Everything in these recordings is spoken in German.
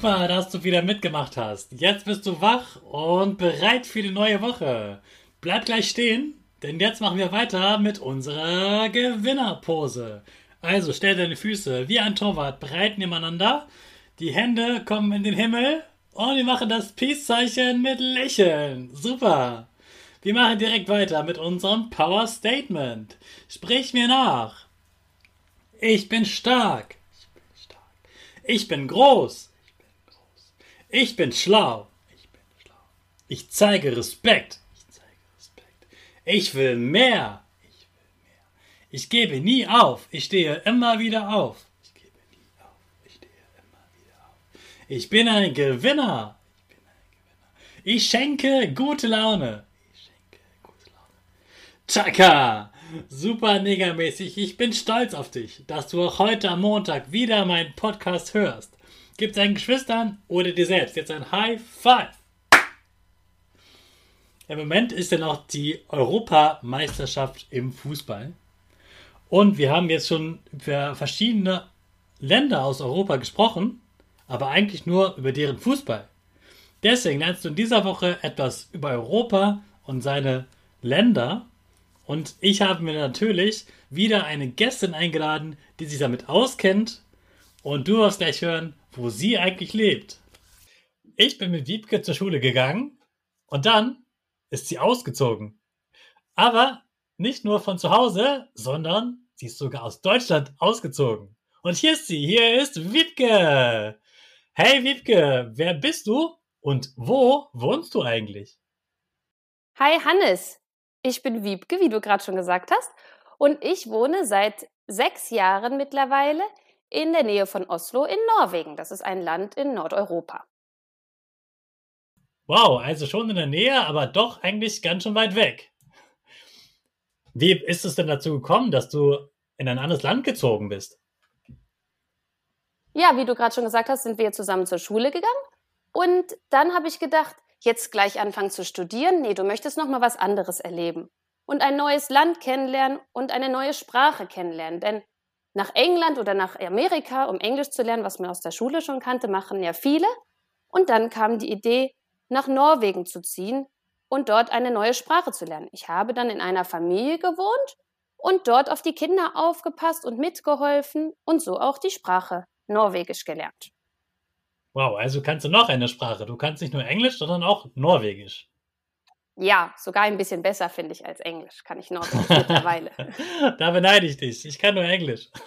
Super, dass du wieder mitgemacht hast. Jetzt bist du wach und bereit für die neue Woche. Bleib gleich stehen, denn jetzt machen wir weiter mit unserer Gewinnerpose. Also stell deine Füße wie ein Torwart breit nebeneinander. Die Hände kommen in den Himmel und wir machen das Peace-Zeichen mit Lächeln. Super. Wir machen direkt weiter mit unserem Power Statement. Sprich mir nach. Ich bin stark. Ich bin stark. Ich bin groß. Ich bin schlau. Ich bin schlau. Ich zeige Respekt. Ich zeige Respekt. Ich will mehr. Ich will mehr. Ich gebe nie auf. Ich stehe immer wieder auf. Ich gebe nie auf. Ich stehe immer wieder auf. Ich bin ein Gewinner. Ich bin ein Gewinner. Ich schenke gute Laune. Ich schenke gute Laune. Chaka! Super negamäßig. Ich bin stolz auf dich, dass du auch heute am Montag wieder meinen Podcast hörst. Gib deinen Geschwistern oder dir selbst jetzt ein High Five. Im Moment ist ja noch die Europameisterschaft im Fußball. Und wir haben jetzt schon über verschiedene Länder aus Europa gesprochen, aber eigentlich nur über deren Fußball. Deswegen lernst du in dieser Woche etwas über Europa und seine Länder. Und ich habe mir natürlich wieder eine Gästin eingeladen, die sich damit auskennt. Und du wirst gleich hören, wo sie eigentlich lebt. Ich bin mit Wiebke zur Schule gegangen und dann ist sie ausgezogen. Aber nicht nur von zu Hause, sondern sie ist sogar aus Deutschland ausgezogen. Und hier ist sie, hier ist Wiebke. Hey Wiebke, wer bist du und wo wohnst du eigentlich? Hi Hannes, ich bin Wiebke, wie du gerade schon gesagt hast, und ich wohne seit sechs Jahren mittlerweile in der Nähe von Oslo in Norwegen. Das ist ein Land in Nordeuropa. Wow, also schon in der Nähe, aber doch eigentlich ganz schön weit weg. Wie ist es denn dazu gekommen, dass du in ein anderes Land gezogen bist? Ja, wie du gerade schon gesagt hast, sind wir zusammen zur Schule gegangen. Und dann habe ich gedacht, jetzt gleich anfangen zu studieren. Nee, du möchtest noch mal was anderes erleben und ein neues Land kennenlernen und eine neue Sprache kennenlernen. Denn nach England oder nach Amerika, um Englisch zu lernen, was man aus der Schule schon kannte, machen ja viele. Und dann kam die Idee, nach Norwegen zu ziehen und dort eine neue Sprache zu lernen. Ich habe dann in einer Familie gewohnt und dort auf die Kinder aufgepasst und mitgeholfen und so auch die Sprache Norwegisch gelernt. Wow, also kannst du noch eine Sprache. Du kannst nicht nur Englisch, sondern auch Norwegisch. Ja, sogar ein bisschen besser finde ich als Englisch, kann ich Norwegisch mittlerweile. da beneide ich dich. Ich kann nur Englisch.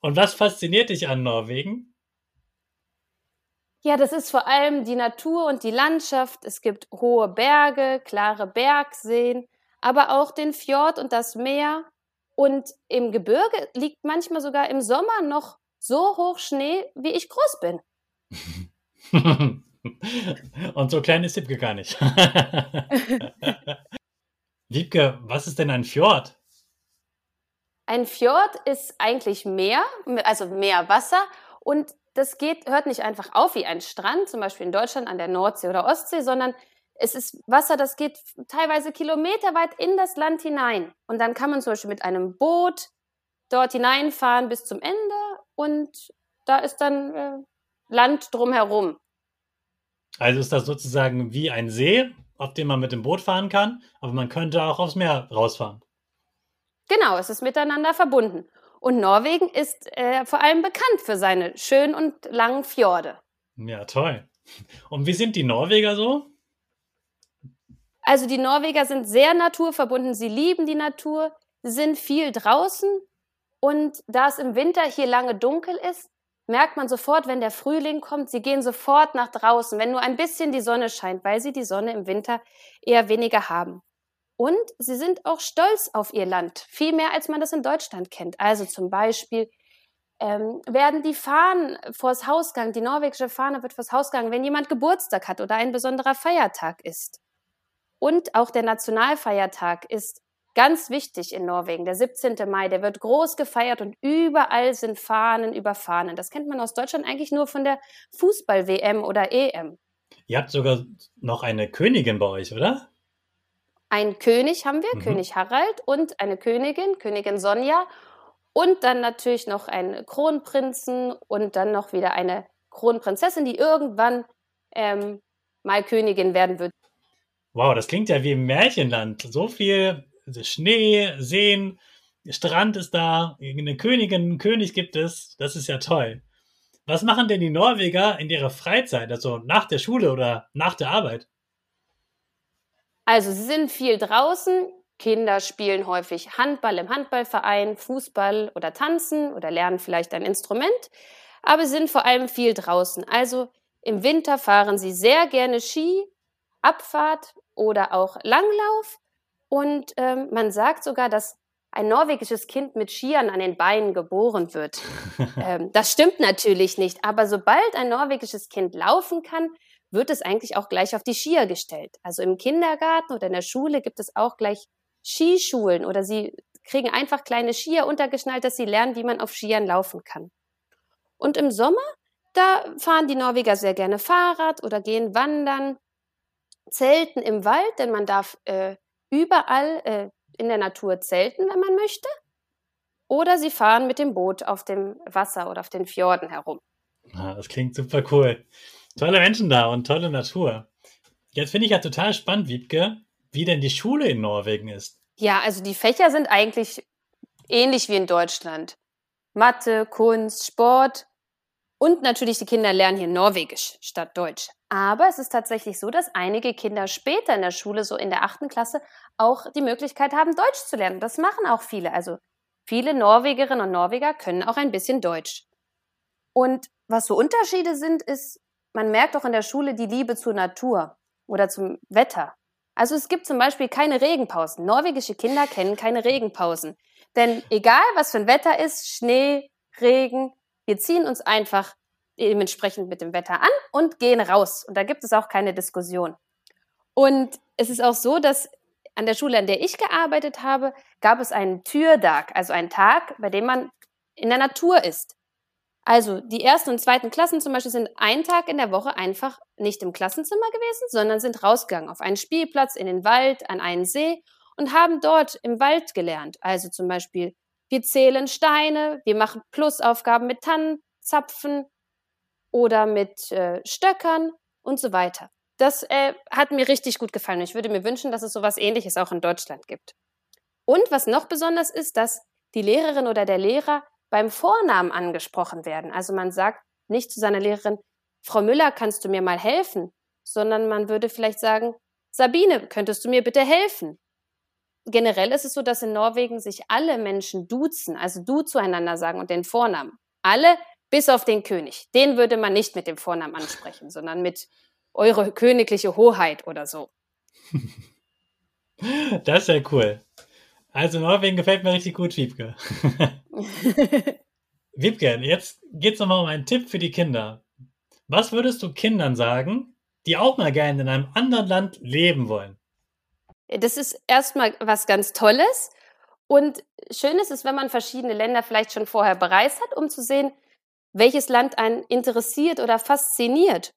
Und was fasziniert dich an Norwegen? Ja, das ist vor allem die Natur und die Landschaft. Es gibt hohe Berge, klare Bergseen, aber auch den Fjord und das Meer. Und im Gebirge liegt manchmal sogar im Sommer noch so hoch Schnee, wie ich groß bin. Und so klein ist Wiebke gar nicht. Wiebke, was ist denn ein Fjord? Ein Fjord ist eigentlich Meer, also Meerwasser. Und das geht, hört nicht einfach auf wie ein Strand, zum Beispiel in Deutschland an der Nordsee oder Ostsee, sondern es ist Wasser, das geht teilweise kilometerweit in das Land hinein. Und dann kann man zum Beispiel mit einem Boot dort hineinfahren bis zum Ende und da ist dann äh, Land drumherum. Also ist das sozusagen wie ein See, auf dem man mit dem Boot fahren kann, aber man könnte auch aufs Meer rausfahren. Genau, es ist miteinander verbunden. Und Norwegen ist äh, vor allem bekannt für seine schönen und langen Fjorde. Ja, toll. Und wie sind die Norweger so? Also die Norweger sind sehr naturverbunden, sie lieben die Natur, sind viel draußen und da es im Winter hier lange dunkel ist, merkt man sofort, wenn der Frühling kommt, sie gehen sofort nach draußen, wenn nur ein bisschen die Sonne scheint, weil sie die Sonne im Winter eher weniger haben. Und sie sind auch stolz auf ihr Land, viel mehr als man das in Deutschland kennt. Also zum Beispiel ähm, werden die Fahnen vors Haus gegangen, die norwegische Fahne wird vors Haus gegangen, wenn jemand Geburtstag hat oder ein besonderer Feiertag ist. Und auch der Nationalfeiertag ist ganz wichtig in Norwegen. Der 17. Mai, der wird groß gefeiert und überall sind Fahnen über Fahnen. Das kennt man aus Deutschland eigentlich nur von der Fußball-WM oder EM. Ihr habt sogar noch eine Königin bei euch, oder? Ein König haben wir, mhm. König Harald und eine Königin, Königin Sonja und dann natürlich noch einen Kronprinzen und dann noch wieder eine Kronprinzessin, die irgendwann ähm, mal Königin werden wird. Wow, das klingt ja wie im Märchenland. So viel Schnee, Seen, Strand ist da, eine Königin, einen König gibt es. Das ist ja toll. Was machen denn die Norweger in ihrer Freizeit, also nach der Schule oder nach der Arbeit? Also sie sind viel draußen. Kinder spielen häufig Handball im Handballverein, Fußball oder tanzen oder lernen vielleicht ein Instrument, aber sie sind vor allem viel draußen. Also im Winter fahren sie sehr gerne Ski, Abfahrt oder auch Langlauf. Und ähm, man sagt sogar, dass ein norwegisches Kind mit Skiern an den Beinen geboren wird. ähm, das stimmt natürlich nicht, aber sobald ein norwegisches Kind laufen kann, wird es eigentlich auch gleich auf die Skier gestellt. Also im Kindergarten oder in der Schule gibt es auch gleich Skischulen oder sie kriegen einfach kleine Skier untergeschnallt, dass sie lernen, wie man auf Skiern laufen kann. Und im Sommer, da fahren die Norweger sehr gerne Fahrrad oder gehen wandern Zelten im Wald, denn man darf äh, überall äh, in der Natur zelten, wenn man möchte. Oder sie fahren mit dem Boot auf dem Wasser oder auf den Fjorden herum. Ah, das klingt super cool. Tolle Menschen da und tolle Natur. Jetzt finde ich ja total spannend, Wiebke, wie denn die Schule in Norwegen ist. Ja, also die Fächer sind eigentlich ähnlich wie in Deutschland. Mathe, Kunst, Sport und natürlich die Kinder lernen hier Norwegisch statt Deutsch. Aber es ist tatsächlich so, dass einige Kinder später in der Schule, so in der achten Klasse, auch die Möglichkeit haben, Deutsch zu lernen. Das machen auch viele. Also viele Norwegerinnen und Norweger können auch ein bisschen Deutsch. Und was so Unterschiede sind, ist, man merkt auch in der Schule die Liebe zur Natur oder zum Wetter. Also es gibt zum Beispiel keine Regenpausen. Norwegische Kinder kennen keine Regenpausen. Denn egal was für ein Wetter ist, Schnee, Regen, wir ziehen uns einfach dementsprechend mit dem Wetter an und gehen raus. Und da gibt es auch keine Diskussion. Und es ist auch so, dass an der Schule, an der ich gearbeitet habe, gab es einen Türtag, also einen Tag, bei dem man in der Natur ist. Also die ersten und zweiten Klassen zum Beispiel sind einen Tag in der Woche einfach nicht im Klassenzimmer gewesen, sondern sind rausgegangen auf einen Spielplatz, in den Wald, an einen See und haben dort im Wald gelernt. Also zum Beispiel, wir zählen Steine, wir machen Plusaufgaben mit Tannenzapfen, oder mit äh, Stöckern und so weiter. Das äh, hat mir richtig gut gefallen. Ich würde mir wünschen, dass es sowas ähnliches auch in Deutschland gibt. Und was noch besonders ist, dass die Lehrerin oder der Lehrer beim Vornamen angesprochen werden. Also man sagt nicht zu seiner Lehrerin, Frau Müller, kannst du mir mal helfen? Sondern man würde vielleicht sagen, Sabine, könntest du mir bitte helfen? Generell ist es so, dass in Norwegen sich alle Menschen duzen, also du zueinander sagen und den Vornamen. Alle bis auf den König. Den würde man nicht mit dem Vornamen ansprechen, sondern mit Eure königliche Hoheit oder so. Das ist ja cool. Also Norwegen gefällt mir richtig gut, Wiebke. Wiebke, jetzt geht es nochmal um einen Tipp für die Kinder. Was würdest du Kindern sagen, die auch mal gerne in einem anderen Land leben wollen? Das ist erstmal was ganz Tolles. Und schön ist es, wenn man verschiedene Länder vielleicht schon vorher bereist hat, um zu sehen, welches Land einen interessiert oder fasziniert.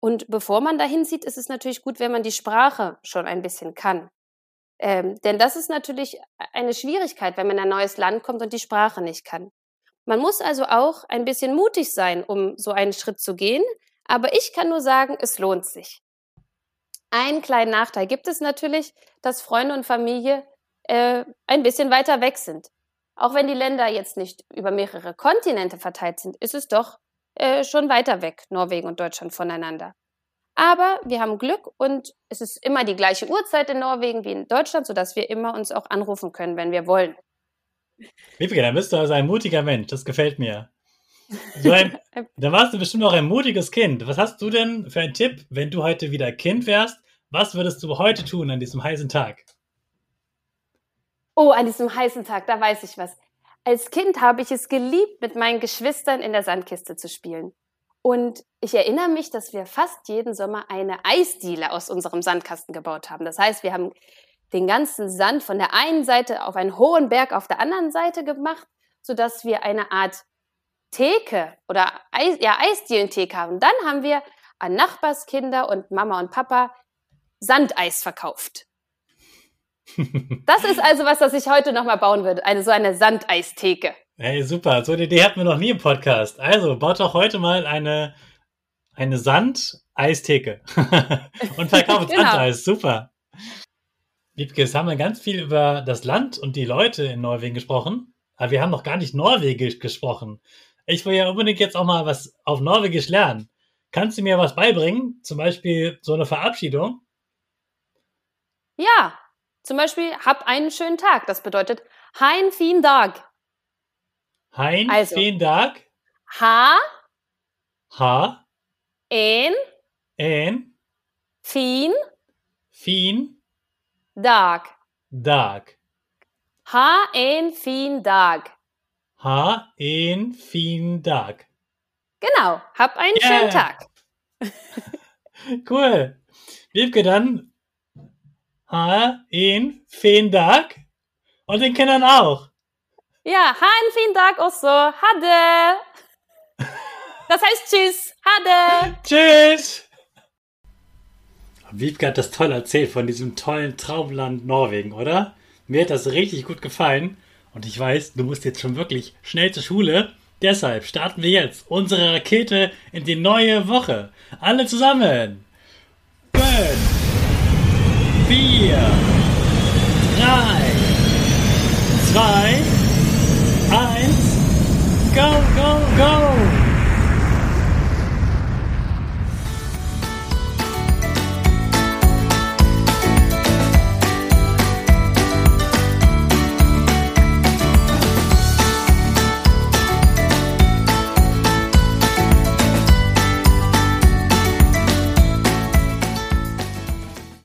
Und bevor man dahin sieht, ist es natürlich gut, wenn man die Sprache schon ein bisschen kann. Ähm, denn das ist natürlich eine Schwierigkeit, wenn man in ein neues Land kommt und die Sprache nicht kann. Man muss also auch ein bisschen mutig sein, um so einen Schritt zu gehen. Aber ich kann nur sagen, es lohnt sich. Einen kleinen Nachteil gibt es natürlich, dass Freunde und Familie äh, ein bisschen weiter weg sind. Auch wenn die Länder jetzt nicht über mehrere Kontinente verteilt sind, ist es doch äh, schon weiter weg, Norwegen und Deutschland voneinander. Aber wir haben Glück und es ist immer die gleiche Uhrzeit in Norwegen wie in Deutschland, sodass wir immer uns auch anrufen können, wenn wir wollen. Wiebke, dann bist du also ein mutiger Mensch, das gefällt mir. So ein, dann warst du bestimmt auch ein mutiges Kind. Was hast du denn für einen Tipp, wenn du heute wieder Kind wärst? Was würdest du heute tun an diesem heißen Tag? Oh, an diesem heißen Tag, da weiß ich was. Als Kind habe ich es geliebt, mit meinen Geschwistern in der Sandkiste zu spielen. Und ich erinnere mich, dass wir fast jeden Sommer eine Eisdiele aus unserem Sandkasten gebaut haben. Das heißt, wir haben den ganzen Sand von der einen Seite auf einen hohen Berg auf der anderen Seite gemacht, sodass wir eine Art Theke oder Eis, ja, Eisdielentheke haben. Dann haben wir an Nachbarskinder und Mama und Papa Sandeis verkauft. Das ist also was, das ich heute nochmal bauen würde. Eine so eine Sandeistheke. Hey, super. So eine Idee hatten wir noch nie im Podcast. Also, baut doch heute mal eine, eine Sandeistheke. und verkauft genau. Sandeis. Super. Wiebke, jetzt haben wir ganz viel über das Land und die Leute in Norwegen gesprochen. Aber wir haben noch gar nicht Norwegisch gesprochen. Ich will ja unbedingt jetzt auch mal was auf Norwegisch lernen. Kannst du mir was beibringen? Zum Beispiel so eine Verabschiedung? Ja, zum Beispiel, hab einen schönen Tag. Das bedeutet, hein fin Dag. Hein also, fin Dag. Ha. Ha. En. En. Fin. Fin. Dag. Dag. Ha en fin Dag. Ha en fin Dag. Genau, hab einen yeah. schönen Tag. cool. Wiebke, dann ha, en, fin Dag. Und den Kindern auch. Ja, ha en fin Dag också. Hade. Das heißt Tschüss. Hade. Tschüss. Wiebke hat das toll erzählt von diesem tollen Traumland Norwegen, oder? Mir hat das richtig gut gefallen. Und ich weiß, du musst jetzt schon wirklich schnell zur Schule. Deshalb starten wir jetzt unsere Rakete in die neue Woche. Alle zusammen. Fünf vier, drei, zwei,